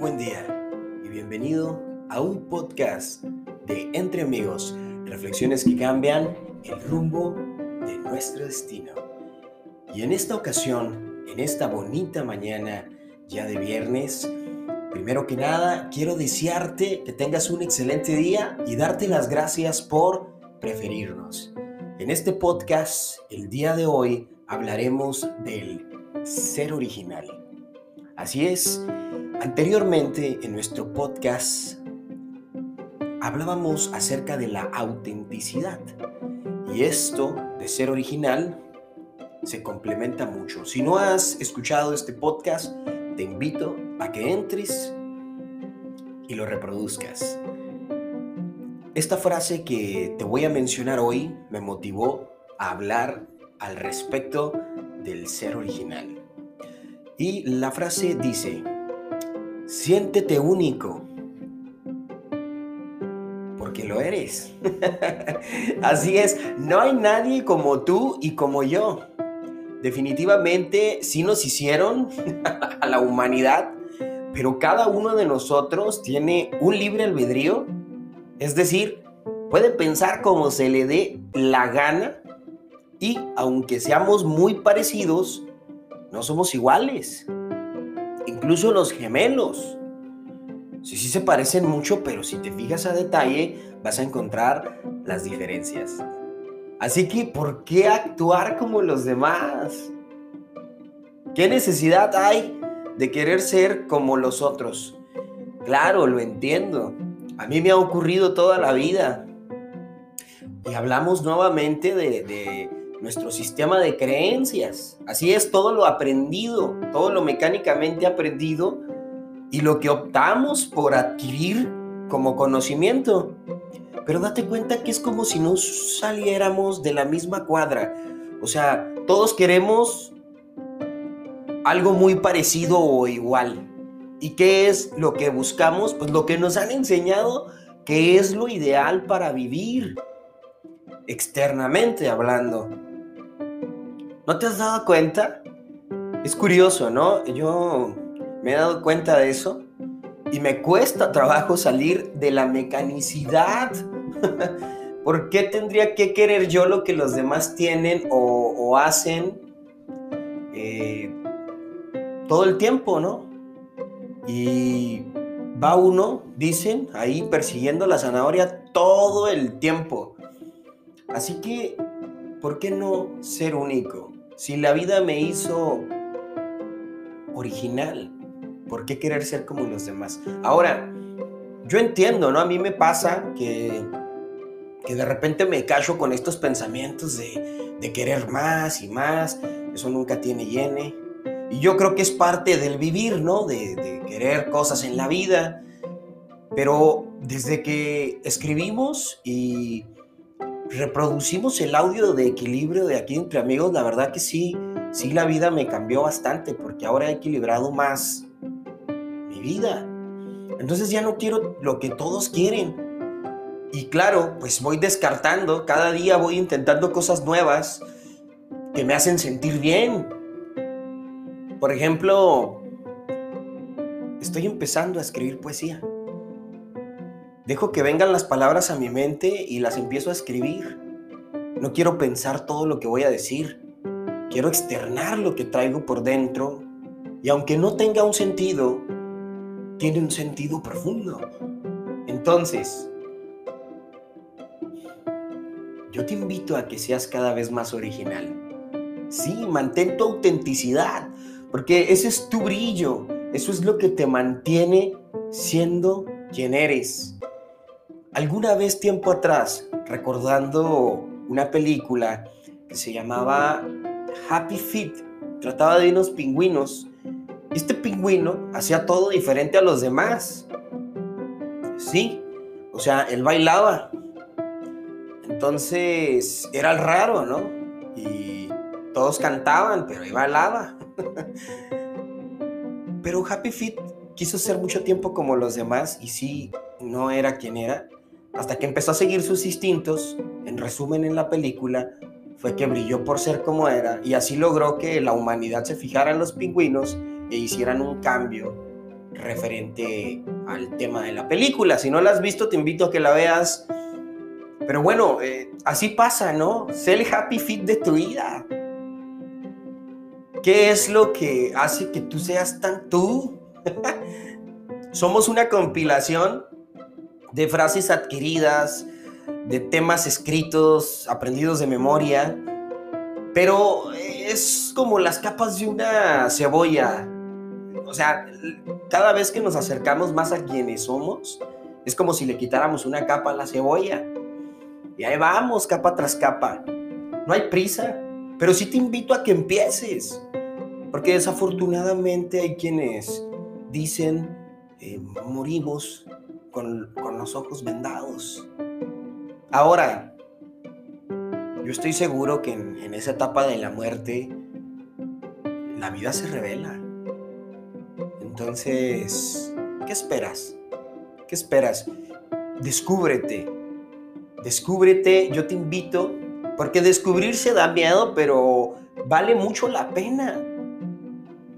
buen día y bienvenido a un podcast de Entre Amigos, reflexiones que cambian el rumbo de nuestro destino. Y en esta ocasión, en esta bonita mañana ya de viernes, primero que nada quiero desearte que tengas un excelente día y darte las gracias por preferirnos. En este podcast, el día de hoy, hablaremos del ser original. Así es, Anteriormente en nuestro podcast hablábamos acerca de la autenticidad y esto de ser original se complementa mucho. Si no has escuchado este podcast, te invito a que entres y lo reproduzcas. Esta frase que te voy a mencionar hoy me motivó a hablar al respecto del ser original. Y la frase dice, Siéntete único. Porque lo eres. Así es, no hay nadie como tú y como yo. Definitivamente sí nos hicieron a la humanidad, pero cada uno de nosotros tiene un libre albedrío. Es decir, puede pensar como se le dé la gana y aunque seamos muy parecidos, no somos iguales incluso los gemelos. Sí, sí se parecen mucho, pero si te fijas a detalle, vas a encontrar las diferencias. Así que, ¿por qué actuar como los demás? ¿Qué necesidad hay de querer ser como los otros? Claro, lo entiendo. A mí me ha ocurrido toda la vida. Y hablamos nuevamente de, de nuestro sistema de creencias. Así es, todo lo aprendido, todo lo mecánicamente aprendido y lo que optamos por adquirir como conocimiento. Pero date cuenta que es como si no saliéramos de la misma cuadra. O sea, todos queremos algo muy parecido o igual. ¿Y qué es lo que buscamos? Pues lo que nos han enseñado que es lo ideal para vivir, externamente hablando. ¿No te has dado cuenta? Es curioso, ¿no? Yo me he dado cuenta de eso y me cuesta trabajo salir de la mecanicidad. ¿Por qué tendría que querer yo lo que los demás tienen o, hacen eh, todo el tiempo, ¿no? Y va uno, dicen, ahí persiguiendo la zanahoria todo el tiempo. Así que, ¿por qué no ser único? Si la vida me hizo original, ¿por qué querer ser como los demás? Ahora, yo entiendo, ¿no? A mí me pasa que, que de repente me callo con estos pensamientos de, de querer más y más, eso nunca tiene llene. Y yo creo que es parte del vivir, ¿no? De, de querer cosas en la vida. Pero desde que escribimos y reproducimos el audio de equilibrio de aquí entre amigos, la verdad que sí, sí la vida me cambió bastante porque ahora he equilibrado más mi vida. Entonces ya no quiero lo que todos quieren. Y claro, pues voy descartando, cada día voy intentando cosas nuevas que me hacen sentir bien. Por ejemplo, estoy empezando a escribir poesía. Dejo que vengan las palabras a mi mente y las empiezo a escribir. No quiero pensar todo lo que voy a decir. Quiero externar lo que traigo por dentro. Y aunque no tenga un sentido, tiene un sentido profundo. Entonces, yo te invito a que seas cada vez más original. Sí, mantén tu autenticidad, porque ese es tu brillo. Eso es lo que te mantiene siendo quien eres. Alguna vez tiempo atrás, recordando una película que se llamaba Happy Feet, trataba de unos pingüinos. Este pingüino hacía todo diferente a los demás. Sí, o sea, él bailaba. Entonces era el raro, ¿no? Y todos cantaban, pero él bailaba. pero Happy Feet quiso ser mucho tiempo como los demás y sí, no era quien era hasta que empezó a seguir sus instintos, en resumen en la película, fue que brilló por ser como era y así logró que la humanidad se fijara en los pingüinos e hicieran un cambio referente al tema de la película. Si no la has visto, te invito a que la veas. Pero bueno, eh, así pasa, ¿no? Sé el happy fit de tu vida. ¿Qué es lo que hace que tú seas tan tú? Somos una compilación de frases adquiridas, de temas escritos, aprendidos de memoria, pero es como las capas de una cebolla. O sea, cada vez que nos acercamos más a quienes somos, es como si le quitáramos una capa a la cebolla. Y ahí vamos, capa tras capa. No hay prisa, pero sí te invito a que empieces. Porque desafortunadamente hay quienes dicen, eh, morimos con, los ojos vendados. Ahora, yo estoy seguro que en, en esa etapa de la muerte, la vida se revela. Entonces, ¿qué esperas? ¿Qué esperas? Descúbrete. Descúbrete, yo te invito, porque descubrirse da miedo, pero vale mucho la pena.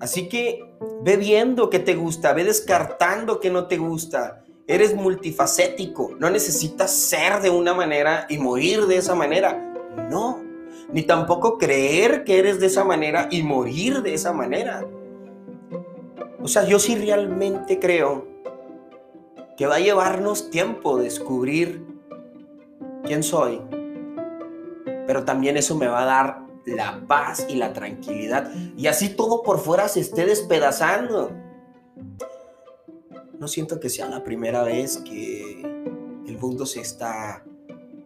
Así que ve viendo qué te gusta, ve descartando qué no te gusta. Eres multifacético, no necesitas ser de una manera y morir de esa manera. No, ni tampoco creer que eres de esa manera y morir de esa manera. O sea, yo sí realmente creo que va a llevarnos tiempo descubrir quién soy, pero también eso me va a dar la paz y la tranquilidad. Y así todo por fuera se esté despedazando. No siento que sea la primera vez que el mundo se está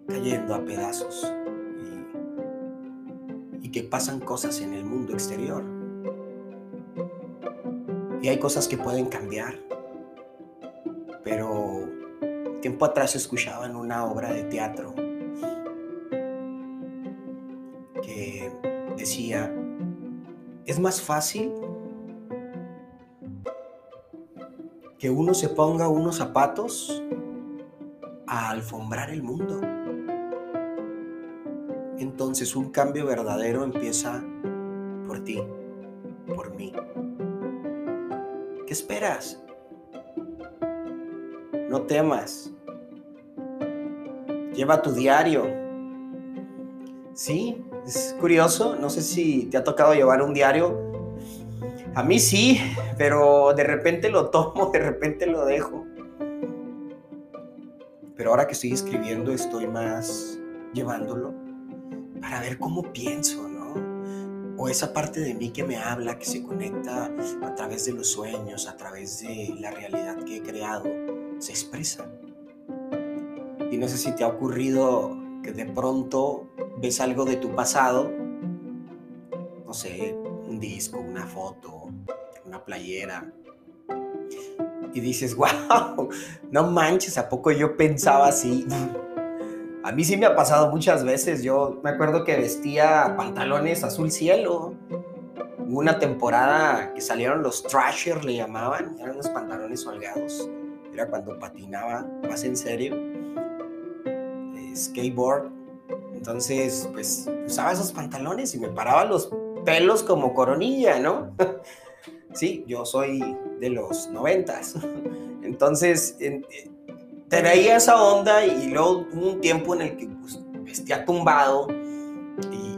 cayendo a pedazos y, que pasan cosas en el mundo exterior. Y hay cosas que pueden cambiar. Pero tiempo atrás escuchaba en una obra de teatro decía, es más fácil que uno se ponga unos zapatos a alfombrar el mundo. Entonces un cambio verdadero empieza por ti, por mí. ¿Qué esperas? No temas. Lleva tu diario. Sí, es curioso, no sé si te ha tocado llevar un diario. A mí sí, pero de repente lo tomo, de repente lo dejo. Pero ahora que estoy escribiendo estoy más llevándolo para ver cómo pienso, ¿no? O esa parte de mí que me habla, que se conecta a través de los sueños, a través de la realidad que he creado, se expresa. Y no sé si te ha ocurrido que de pronto ves algo de tu pasado, no sé, un disco, una foto, una playera, y dices, wow, no manches, ¿a poco yo pensaba así? A mí sí me ha pasado muchas veces, yo me acuerdo que vestía pantalones azul cielo, Hubo una temporada que salieron los Trasher, le llamaban, eran unos pantalones holgados, era cuando patinaba más en serio, eh, skateboard, entonces, pues usaba esos pantalones y me paraba los pelos como coronilla, ¿no? sí, yo soy de los noventas. Entonces, eh, traía esa onda y luego hubo un tiempo en el que pues, vestía tumbado y,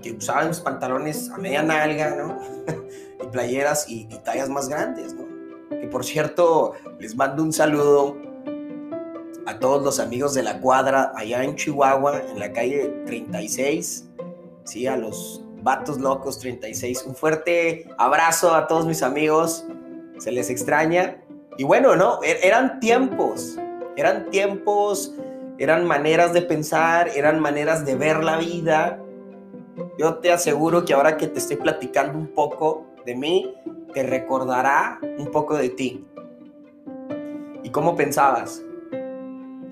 que usaba los pantalones a media nalga, ¿no? y playeras y, y tallas más grandes, ¿no? Que por cierto, les mando un saludo a todos los amigos de la cuadra allá en Chihuahua, en la calle 36, sí, a los Vatos Locos 36. Un fuerte abrazo a todos mis amigos, se les extraña. Y bueno, ¿no? E-, eran tiempos, eran tiempos, eran maneras de pensar, eran maneras de ver la vida. Yo te aseguro que ahora que te estoy platicando un poco de mí, te recordará un poco de ti. ¿Y cómo pensabas?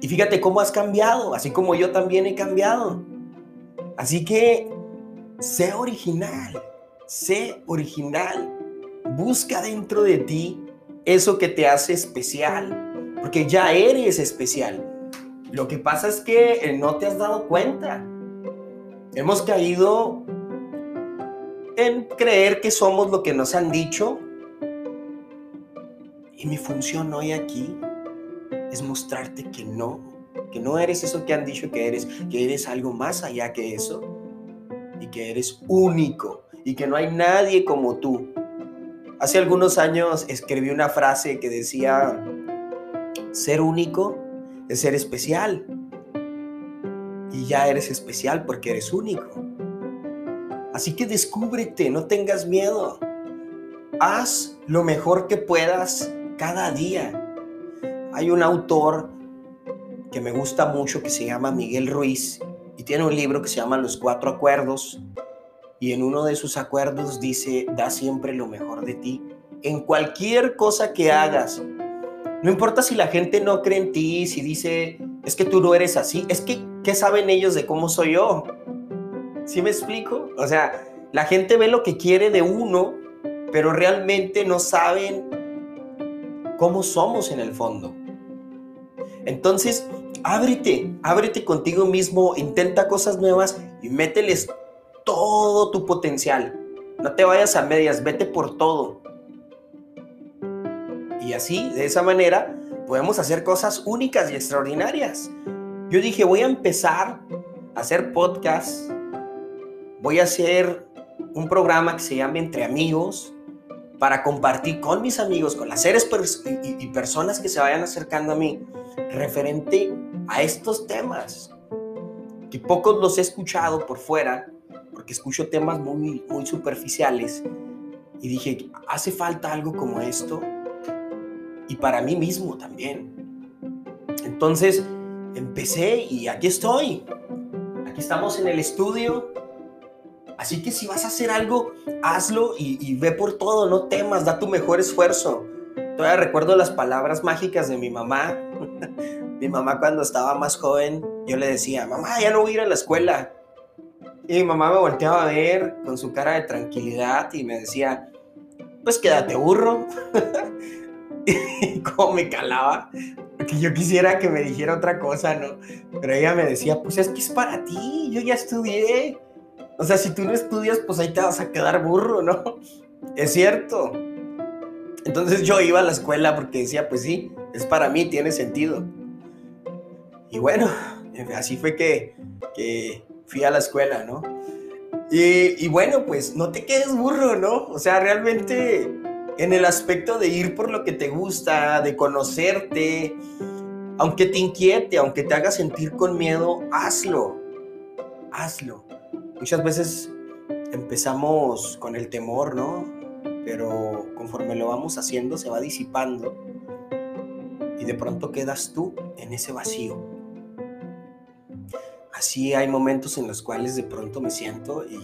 Y fíjate cómo has cambiado, así como yo también he cambiado. Así que sé original, sé original. Busca dentro de ti eso que te hace especial, porque ya eres especial. Lo que pasa es que eh, no te has dado cuenta. Hemos caído en creer que somos lo que nos han dicho Y mi función hoy aquí es mostrarte que no, que no eres eso que han dicho que eres, que eres algo más allá que eso y que eres único y que no hay nadie como tú. Hace algunos años escribí una frase que decía, ser único es ser especial. Y ya eres especial porque eres único. Así que descúbrete, no tengas miedo. Haz lo mejor que puedas cada día. Hay un autor que me gusta mucho que se llama Miguel Ruiz y tiene un libro que se llama Los Cuatro Acuerdos y en uno de sus acuerdos dice, da siempre lo mejor de ti en cualquier cosa que hagas. No importa si la gente no cree en ti, si dice, es que tú no eres así, es que, ¿qué saben ellos de cómo soy yo? ¿Sí me explico? O sea, la gente ve lo que quiere de uno, pero realmente no saben cómo somos en el fondo. Entonces, ábrete, ábrete contigo mismo, intenta cosas nuevas y mételes todo tu potencial. No te vayas a medias, vete por todo. Y así, de esa manera, podemos hacer cosas únicas y extraordinarias. Yo dije, voy a empezar a hacer podcast, voy a hacer un programa que se llama Entre Amigos para compartir con mis amigos, con las seres y, y personas que se vayan acercando a mí referente a estos temas que pocos los he escuchado por fuera porque escucho temas muy, muy superficiales y dije, hace falta algo como esto y para mí mismo también. Entonces empecé y aquí estoy. Aquí estamos en el estudio. Así que si vas a hacer algo, hazlo y, y ve por todo, no temas, da tu mejor esfuerzo. Todavía recuerdo las palabras mágicas de mi mamá. Mi mamá cuando estaba más joven, yo le decía, mamá, ya no voy a ir a la escuela y mi mamá me volteaba a ver con su cara de tranquilidad y me decía, pues quédate burro. y cómo me calaba, porque yo quisiera que me dijera otra cosa, ¿no? Pero ella me decía, pues es que es para ti, yo ya estudié. O sea, si tú no estudias, pues ahí te vas a quedar burro, ¿no? Es cierto. Entonces yo iba a la escuela porque decía, pues sí, es para mí, tiene sentido. Y bueno, así fue que, que fui a la escuela, ¿no? Y, bueno, pues no te quedes burro, ¿no? O sea, realmente en el aspecto de ir por lo que te gusta, de conocerte, aunque te inquiete, aunque te haga sentir con miedo, hazlo, hazlo. Muchas veces empezamos con el temor, ¿no? Pero conforme lo vamos haciendo se va disipando y de pronto quedas tú en ese vacío así hay momentos en los cuales de pronto me siento y,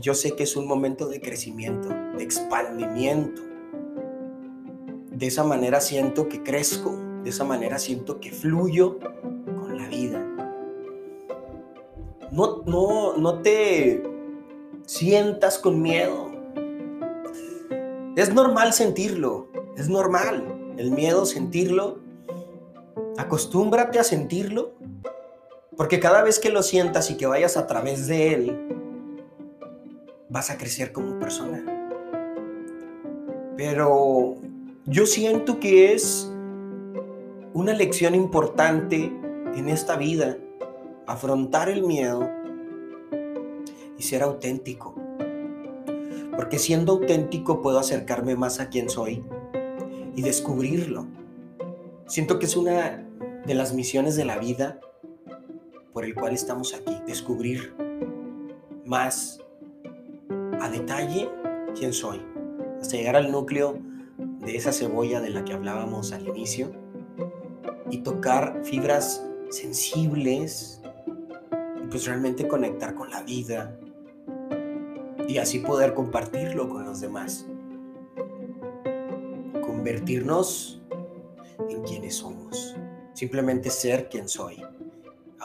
yo sé que es un momento de crecimiento, de expandimiento. De esa manera siento que crezco, de esa manera siento que fluyo con la vida. No, no, no te sientas con miedo. Es normal sentirlo, es normal el miedo sentirlo. Acostúmbrate a sentirlo porque cada vez que lo sientas y que vayas a través de él, vas a crecer como persona. Pero yo siento que es una lección importante en esta vida, afrontar el miedo y ser auténtico. Porque siendo auténtico puedo acercarme más a quien soy y descubrirlo. Siento que es una de las misiones de la vida por el cual estamos aquí, descubrir más a detalle quién soy, hasta llegar al núcleo de esa cebolla de la que hablábamos al inicio y tocar fibras sensibles y pues realmente conectar con la vida y así poder compartirlo con los demás. Convertirnos en quienes somos. Simplemente ser quien soy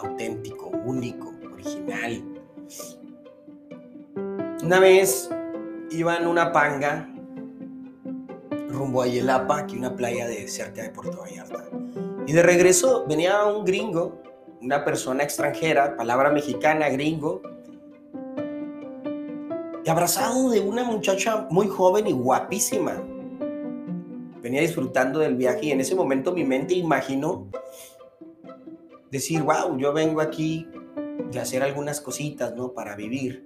auténtico, único, original. Una vez iba en una panga rumbo a Yelapa, aquí una playa de cerca de Puerto Vallarta. Y de regreso venía un gringo, una persona extranjera, palabra mexicana, gringo, y abrazado de una muchacha muy joven y guapísima. venía disfrutando del viaje y en ese momento mi mente imaginó decir, wow, yo vengo aquí de hacer algunas cositas, ¿no? Para vivir.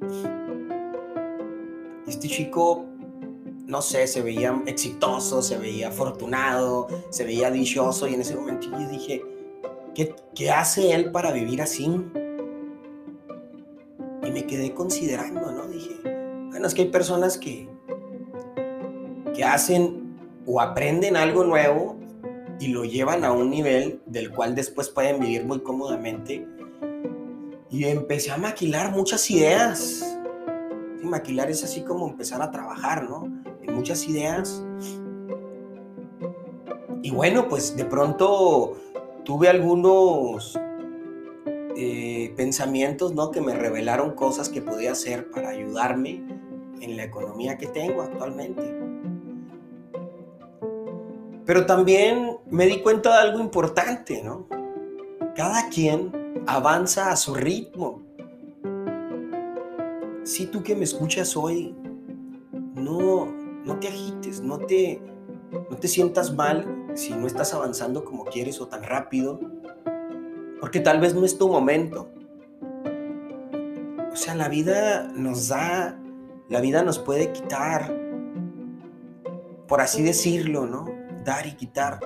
Este chico, no sé, se veía exitoso, se veía afortunado, se veía dichoso y en ese momento yo dije, ¿qué, qué hace él para vivir así? Y me quedé considerando, ¿no? Dije, bueno, es que hay personas que, que hacen o aprenden algo nuevo y lo llevan a un nivel del cual después pueden vivir muy cómodamente. Y empecé a maquilar muchas ideas. maquilar es así como empezar a trabajar, ¿no? En muchas ideas. Y bueno, pues de pronto tuve algunos eh, pensamientos, ¿no? Que me revelaron cosas que podía hacer para ayudarme en la economía que tengo actualmente. Pero también me di cuenta de algo importante, ¿no? Cada quien avanza a su ritmo. Si tú que me escuchas hoy, no, no te agites, no te, no te sientas mal si no estás avanzando como quieres o tan rápido, porque tal vez no es tu momento. O sea, la vida nos da, la vida nos puede quitar, por así decirlo, ¿no? Y quitar,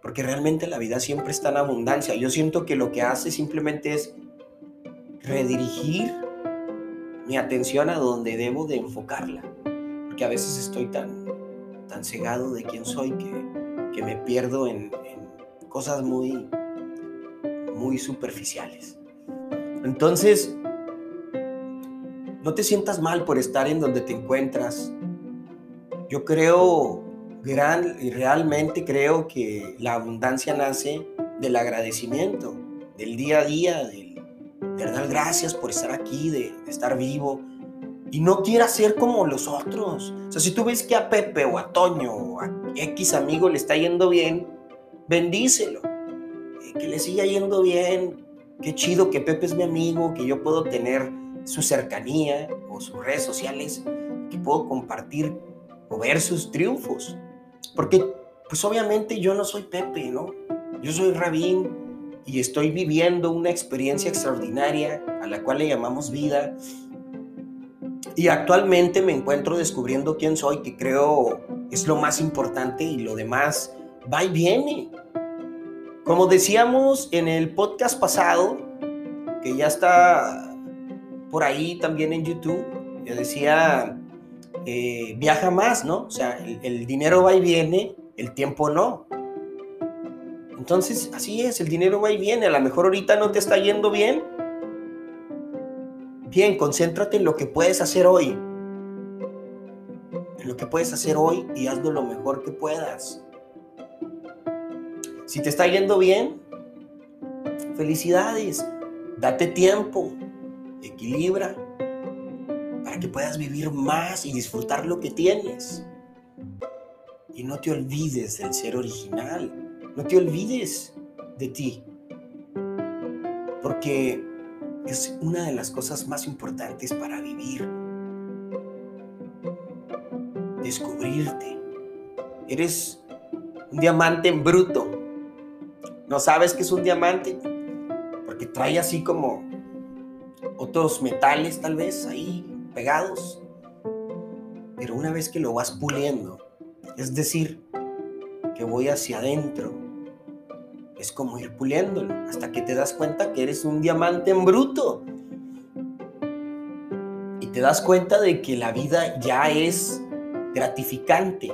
porque realmente la vida siempre está en abundancia. Yo siento que lo que hace simplemente es redirigir mi atención a donde debo de enfocarla, porque a veces estoy tan, tan cegado de quién soy que, que me pierdo en, en cosas muy, muy superficiales. Entonces, no te sientas mal por estar en donde te encuentras. Yo creo gran, y realmente creo que la abundancia nace del agradecimiento, del día a día, de dar gracias por estar aquí, de, estar vivo. Y no quiera ser como los otros. O sea, si tú ves que a Pepe o a Toño o a X amigo le está yendo bien, bendícelo. Eh, que le siga yendo bien. Qué chido que Pepe es mi amigo, que yo puedo tener su cercanía o sus redes sociales, que puedo compartir o ver sus triunfos. Porque, pues obviamente yo no soy Pepe, ¿no? Yo soy Rabín y estoy viviendo una experiencia extraordinaria a la cual le llamamos vida. Y actualmente me encuentro descubriendo quién soy, que creo es lo más importante y lo demás va y viene. Como decíamos en el podcast pasado, que ya está por ahí también en YouTube, yo decía eh, viaja más, ¿no? O sea, el, dinero va y viene, el tiempo no. Entonces, así es, el dinero va y viene. A lo mejor ahorita no te está yendo bien. Bien, concéntrate en lo que puedes hacer hoy. En lo que puedes hacer hoy y hazlo lo mejor que puedas. Si te está yendo bien, felicidades. Date tiempo. Equilibra que puedas vivir más y disfrutar lo que tienes. Y no te olvides del ser original, no te olvides de ti, porque es una de las cosas más importantes para vivir. Descubrirte. Eres un diamante en bruto. ¿No sabes qué es un diamante? Porque trae así como otros metales tal vez ahí pegados. Pero una vez que lo vas puliendo, es decir, que voy hacia adentro, es como ir puliéndolo hasta que te das cuenta que eres un diamante en bruto. Y te das cuenta de que la vida ya es gratificante.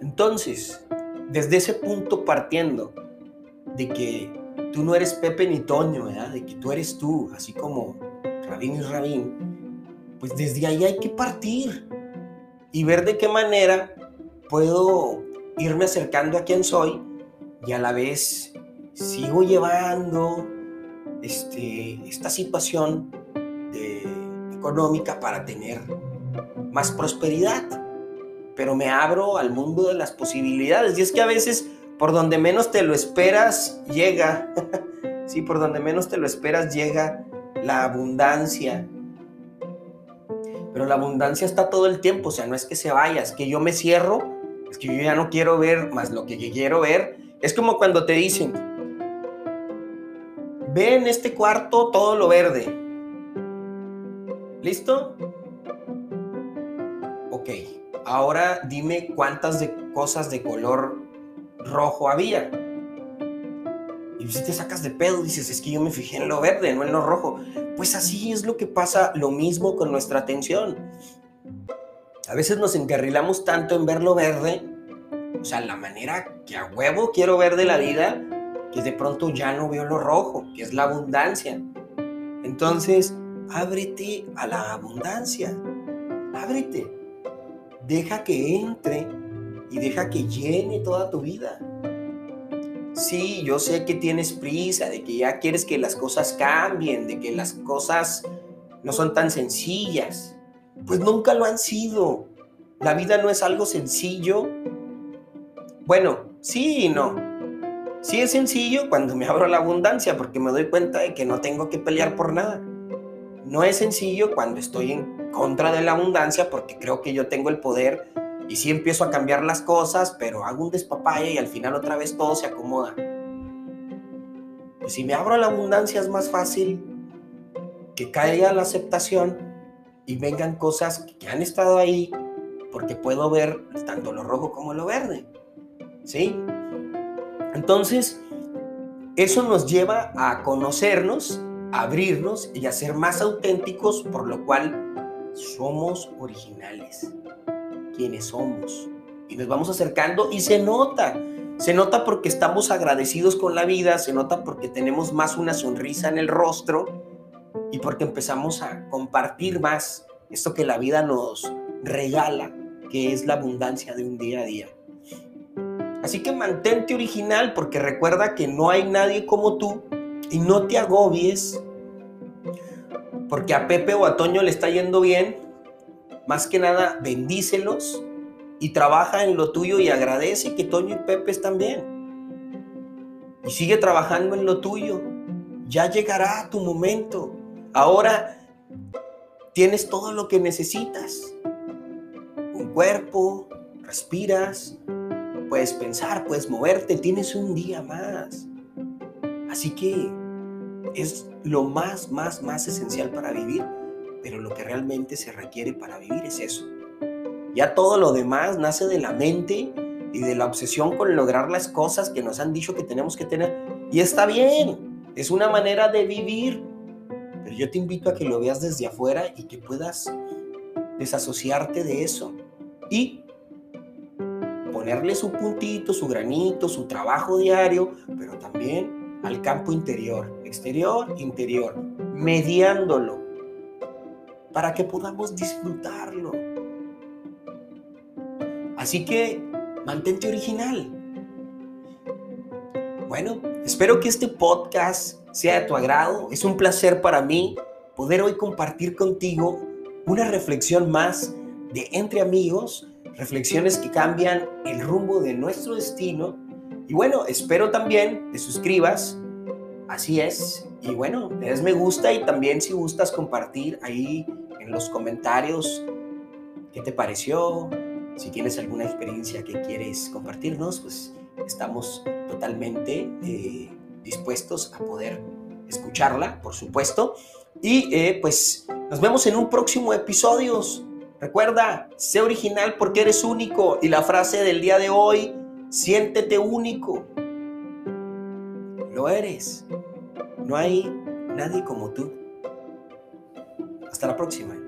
Entonces, desde ese punto partiendo de que tú no eres Pepe ni Toño, de que tú eres tú, así como Rabín y Rabín, pues desde ahí hay que partir y ver de qué manera puedo irme acercando a quien soy y a la vez sigo llevando este, esta situación económica para tener más prosperidad. Pero me abro al mundo de las posibilidades y es que a veces por donde menos te lo esperas llega, sí, por donde menos te lo esperas llega la abundancia, pero la abundancia está todo el tiempo, o sea, no es que se vaya, es que yo me cierro, es que yo ya no quiero ver más lo que quiero ver. Es como cuando te dicen, ve en este cuarto todo lo verde. ¿Listo? Ok, ahora dime cuántas de cosas de color rojo había. Y si te sacas de pedo, dices, es que yo me fijé en lo verde, no en lo rojo. Pues así es lo que pasa, lo mismo con nuestra atención. A veces nos encarrilamos tanto en ver lo verde, o sea, la manera que a huevo quiero ver de la vida, que de pronto ya no veo lo rojo, que es la abundancia. Entonces, ábrete a la abundancia. Ábrete. Deja que entre y deja que llene toda tu vida. Sí, yo sé que tienes prisa, de que ya quieres que las cosas cambien, de que las cosas no son tan sencillas. Pues nunca lo han sido. La vida no es algo sencillo. Bueno, sí y no. Sí es sencillo cuando me abro la abundancia porque me doy cuenta de que no tengo que pelear por nada. No es sencillo cuando estoy en contra de la abundancia porque creo que yo tengo el poder y sí empiezo a cambiar las cosas, pero hago un despapalle y al final otra vez todo se acomoda. Pues si me abro a la abundancia es más fácil que caiga la aceptación y vengan cosas que han estado ahí porque puedo ver tanto lo rojo como lo verde. ¿Sí? Entonces, eso nos lleva a conocernos, a abrirnos y a ser más auténticos, por lo cual somos originales quienes somos. Y nos vamos acercando y se nota. Se nota porque estamos agradecidos con la vida, se nota porque tenemos más una sonrisa en el rostro y porque empezamos a compartir más esto que la vida nos regala, que es la abundancia de un día a día. Así que mantente original porque recuerda que no hay nadie como tú y no te agobies porque a Pepe o a Toño le está yendo bien más que nada, bendícelos y trabaja en lo tuyo y agradece que Toño y Pepe están bien. Y sigue trabajando en lo tuyo. Ya llegará tu momento. Ahora tienes todo lo que necesitas. Un cuerpo, respiras, puedes pensar, puedes moverte, tienes un día más. Así que es lo más, más, más esencial para vivir pero lo que realmente se requiere para vivir es eso. Ya todo lo demás nace de la mente y de la obsesión con lograr las cosas que nos han dicho que tenemos que tener. Y está bien, es una manera de vivir. Pero yo te invito a que lo veas desde afuera y que puedas desasociarte de eso. Y ponerle su puntito, su granito, su trabajo diario, pero también al campo interior, exterior, interior, mediándolo para que podamos disfrutarlo. Así que mantente original. Bueno, espero que este podcast sea de tu agrado. Es un placer para mí poder hoy compartir contigo una reflexión más de entre amigos, reflexiones que cambian el rumbo de nuestro destino. Y bueno, espero también te suscribas. Así es. Y bueno, le des me gusta y también si gustas compartir ahí en los comentarios qué te pareció, si tienes alguna experiencia que quieres compartirnos, pues estamos totalmente eh, dispuestos a poder escucharla, por supuesto. Y eh, pues nos vemos en un próximo episodio. Recuerda, sé original porque eres único. Y la frase del día de hoy, siéntete único. Lo eres. No hay nadie como tú. Hasta la próxima.